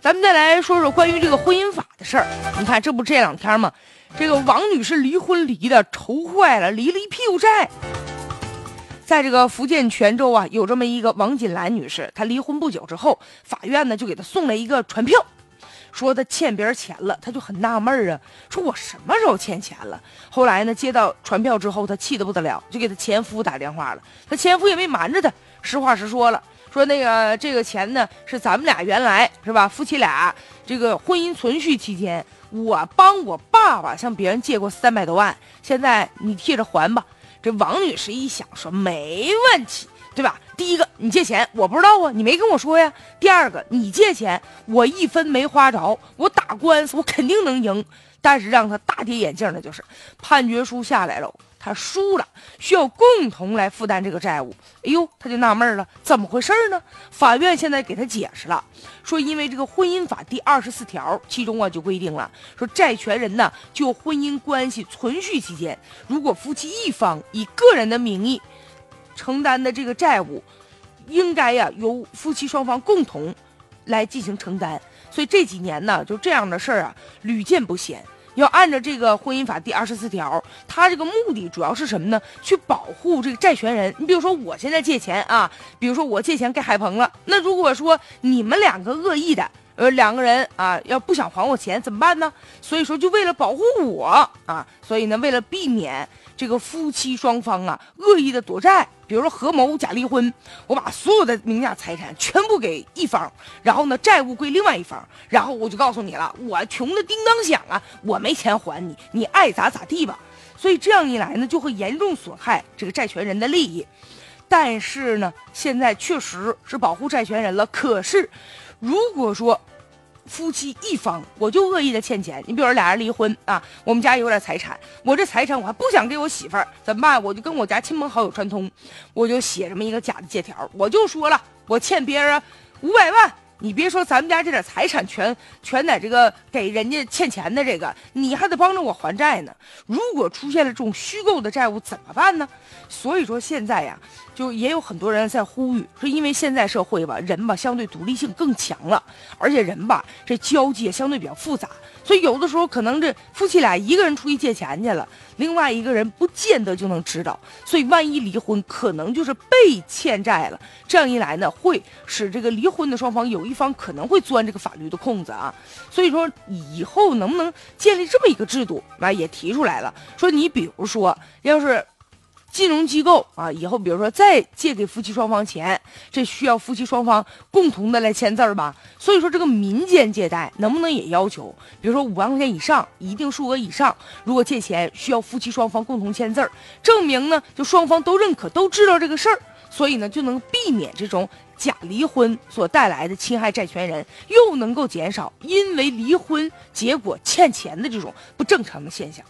咱们再来说说关于这个婚姻法的事儿。你看，这不这两天吗？这个王女士离婚离的愁坏了，离了一屁股债。在这个福建泉州啊，有这么一个王锦兰女士，她离婚不久之后，法院呢就给她送了一个传票，说她欠别人钱了，她就很纳闷儿啊，说我什么时候欠钱了？后来呢，接到传票之后，她气得不得了，就给她前夫打电话了。她前夫也没瞒着她，实话实说了。说那个这个钱呢，是咱们俩原来是吧？夫妻俩这个婚姻存续期间，我帮我爸爸向别人借过三百多万，现在你替着还吧。这王女士一想说没问题，对吧？第一个你借钱我不知道啊，你没跟我说呀。第二个你借钱我一分没花着，我打官司我肯定能赢。但是让他大跌眼镜的就是判决书下来了。他输了，需要共同来负担这个债务。哎呦，他就纳闷了，怎么回事呢？法院现在给他解释了，说因为这个婚姻法第二十四条，其中啊就规定了，说债权人呢就婚姻关系存续期间，如果夫妻一方以个人的名义承担的这个债务，应该呀由夫妻双方共同来进行承担。所以这几年呢，就这样的事儿啊屡见不鲜。要按照这个婚姻法第二十四条，他这个目的主要是什么呢？去保护这个债权人。你比如说，我现在借钱啊，比如说我借钱给海鹏了，那如果说你们两个恶意的，呃，两个人啊，要不想还我钱怎么办呢？所以说，就为了保护我啊，所以呢，为了避免这个夫妻双方啊恶意的躲债。比如说合谋假离婚，我把所有的名下财产全部给一方，然后呢债务归另外一方，然后我就告诉你了，我穷的叮当响啊，我没钱还你，你爱咋咋地吧。所以这样一来呢，就会严重损害这个债权人的利益。但是呢，现在确实是保护债权人了。可是，如果说，夫妻一方，我就恶意的欠钱。你比如说俩人离婚啊，我们家有点财产，我这财产我还不想给我媳妇儿，怎么办？我就跟我家亲朋好友串通，我就写这么一个假的借条，我就说了，我欠别人五百万。你别说咱们家这点财产全全在这个给人家欠钱的这个，你还得帮着我还债呢。如果出现了这种虚构的债务怎么办呢？所以说现在呀，就也有很多人在呼吁，说因为现在社会吧，人吧相对独立性更强了，而且人吧这交际也相对比较复杂。所以有的时候可能这夫妻俩一个人出去借钱去了，另外一个人不见得就能知道。所以万一离婚，可能就是被欠债了。这样一来呢，会使这个离婚的双方有一方可能会钻这个法律的空子啊。所以说以后能不能建立这么一个制度啊，也提出来了，说你比如说要是。金融机构啊，以后比如说再借给夫妻双方钱，这需要夫妻双方共同的来签字吧。所以说，这个民间借贷能不能也要求，比如说五万块钱以上，一定数额以上，如果借钱需要夫妻双方共同签字，证明呢就双方都认可，都知道这个事儿，所以呢就能避免这种假离婚所带来的侵害债权人，又能够减少因为离婚结果欠钱的这种不正常的现象。